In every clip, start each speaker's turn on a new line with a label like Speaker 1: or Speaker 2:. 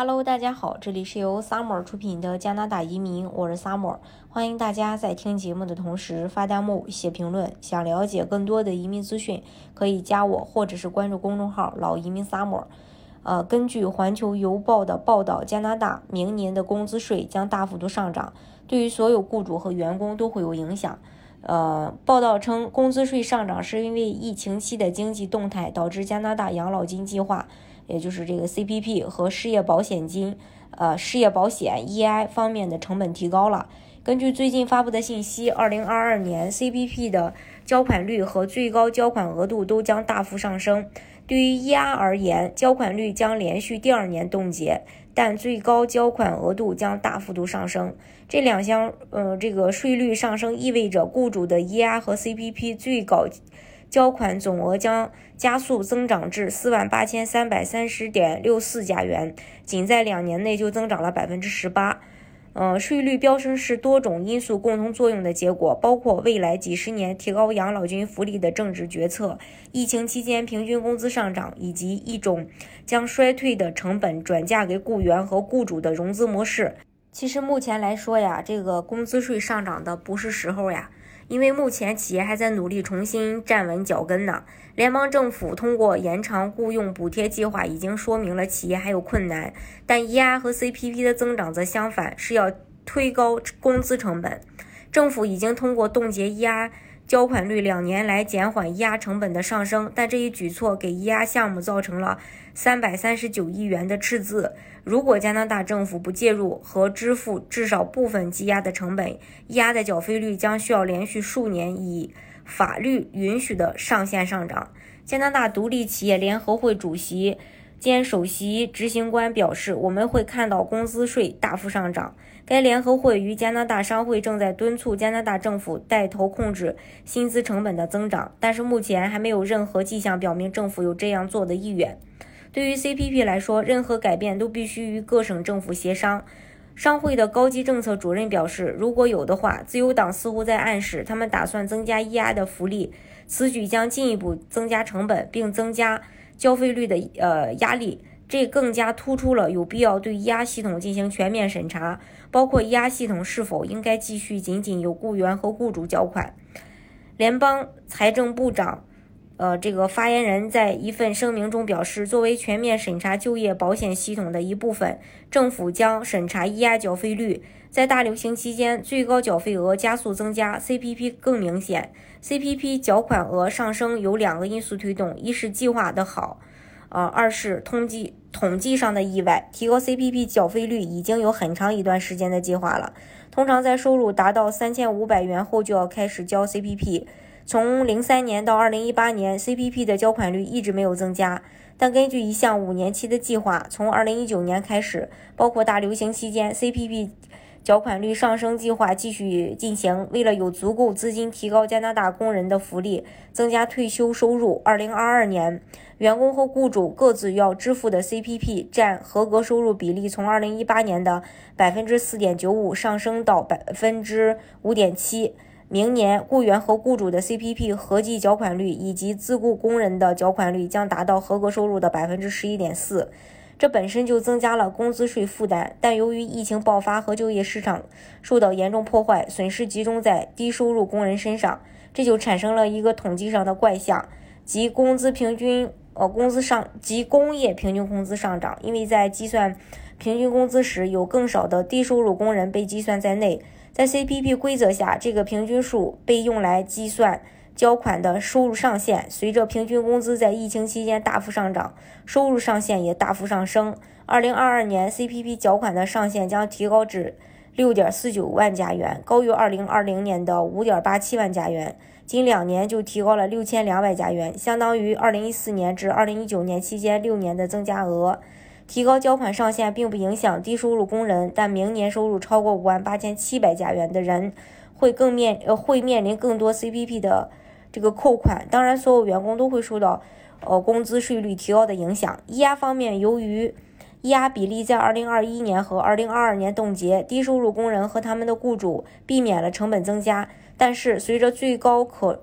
Speaker 1: Hello，大家好，这里是由 Summer 出品的加拿大移民，我是 Summer，欢迎大家在听节目的同时发弹幕、写评论。想了解更多的移民资讯，可以加我或者是关注公众号“老移民 Summer”。呃，根据环球邮报的报道，加拿大明年的工资税将大幅度上涨，对于所有雇主和员工都会有影响。呃，报道称，工资税上涨是因为疫情期的经济动态导致加拿大养老金计划。也就是这个 CPP 和失业保险金，呃，失业保险 EI 方面的成本提高了。根据最近发布的信息，二零二二年 CPP 的交款率和最高交款额度都将大幅上升。对于 EI 而言，交款率将连续第二年冻结，但最高交款额度将大幅度上升。这两项，呃，这个税率上升意味着雇主的 EI 和 CPP 最高。交款总额将加速增长至四万八千三百三十点六四加元，仅在两年内就增长了百分之十八。呃，税率飙升是多种因素共同作用的结果，包括未来几十年提高养老金福利的政治决策、疫情期间平均工资上涨，以及一种将衰退的成本转嫁给雇员和雇主的融资模式。其实目前来说呀，这个工资税上涨的不是时候呀。因为目前企业还在努力重新站稳脚跟呢。联邦政府通过延长雇佣补贴计划，已经说明了企业还有困难。但 E R 和 CPP 的增长则相反，是要推高工资成本。政府已经通过冻结 E R。交款率两年来减缓押成本的上升，但这一举措给押项目造成了三百三十九亿元的赤字。如果加拿大政府不介入和支付至少部分积压的成本，押的缴费率将需要连续数年以法律允许的上限上涨。加拿大独立企业联合会主席。兼首席执行官表示：“我们会看到工资税大幅上涨。该联合会与加拿大商会正在敦促加拿大政府带头控制薪资成本的增长，但是目前还没有任何迹象表明政府有这样做的意愿。对于 CPP 来说，任何改变都必须与各省政府协商。”商会的高级政策主任表示：“如果有的话，自由党似乎在暗示他们打算增加 EI 的福利，此举将进一步增加成本，并增加。”交费率的呃压力，这更加突出了有必要对押系统进行全面审查，包括押系统是否应该继续仅仅由雇员和雇主缴款。联邦财政部长，呃，这个发言人在一份声明中表示，作为全面审查就业保险系统的一部分，政府将审查压缴费率。在大流行期间，最高缴费额加速增加，CPP 更明显。CPP 缴款额上升有两个因素推动：一是计划的好，呃，二是统计统计上的意外。提高 CPP 缴费率已经有很长一段时间的计划了。通常在收入达到三千五百元后就要开始交 CPP。从零三年到二零一八年，CPP 的交款率一直没有增加。但根据一项五年期的计划，从二零一九年开始，包括大流行期间，CPP。缴款率上升计划继续进行。为了有足够资金提高加拿大工人的福利，增加退休收入，2022年员工和雇主各自要支付的 CPP 占合格收入比例从2018年的4.95%上升到5.7%。明年雇员和雇主的 CPP 合计缴款率以及自雇工人的缴款率将达到合格收入的11.4%。这本身就增加了工资税负担，但由于疫情爆发和就业市场受到严重破坏，损失集中在低收入工人身上，这就产生了一个统计上的怪象，即工资平均呃工资上即工业平均工资上涨，因为在计算平均工资时，有更少的低收入工人被计算在内，在 CPP 规则下，这个平均数被用来计算。交款的收入上限随着平均工资在疫情期间大幅上涨，收入上限也大幅上升。二零二二年 CPP 缴款的上限将提高至六点四九万加元，高于二零二零年的五点八七万加元，仅两年就提高了六千两百加元，相当于二零一四年至二零一九年期间六年的增加额。提高交款上限并不影响低收入工人，但明年收入超过五万八千七百加元的人会更面呃会面临更多 CPP 的。这个扣款，当然所有员工都会受到，呃，工资税率提高的影响。一压方面，由于一压比例在二零二一年和二零二二年冻结，低收入工人和他们的雇主避免了成本增加。但是，随着最高可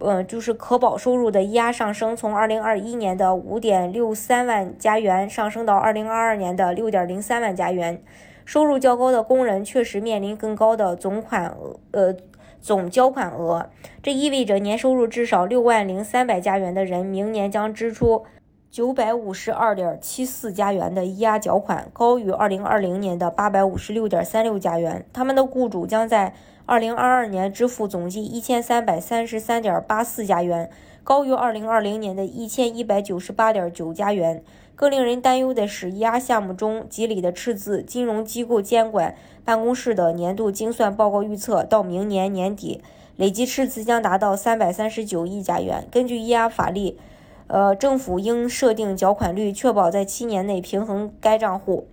Speaker 1: 呃，就是可保收入的压上升，从二零二一年的五点六三万加元上升到二零二二年的六点零三万加元。收入较高的工人确实面临更高的总款额，呃，总交款额。这意味着年收入至少六万零三百加元的人，明年将支出九百五十二点七四加元的押缴款，高于二零二零年的八百五十六点三六加元。他们的雇主将在二零二二年支付总计一千三百三十三点八四加元，高于二零二零年的一千一百九十八点九加元。更令人担忧的是，押项目中吉里的赤字。金融机构监管办公室的年度精算报告预测，到明年年底，累计赤字将达到三百三十九亿加元。根据押法律，呃，政府应设定缴款率，确保在七年内平衡该账户。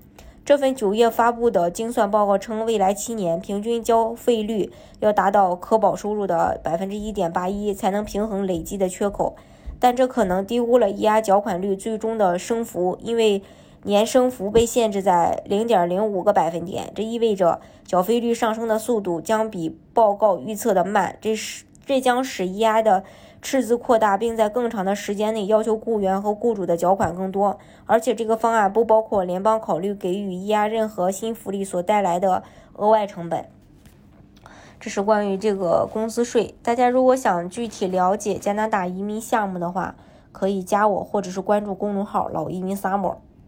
Speaker 1: 这份九月发布的精算报告称，未来七年平均交费率要达到可保收入的百分之一点八一，才能平衡累积的缺口。但这可能低估了 EI 缴款率最终的升幅，因为年升幅被限制在零点零五个百分点。这意味着缴费率上升的速度将比报告预测的慢，这是这将使 EI 的。赤字扩大，并在更长的时间内要求雇员和雇主的缴款更多，而且这个方案不包括联邦考虑给予伊押任何新福利所带来的额外成本。这是关于这个工资税。大家如果想具体了解加拿大移民项目的话，可以加我或者是关注公众号“老移民 summer”。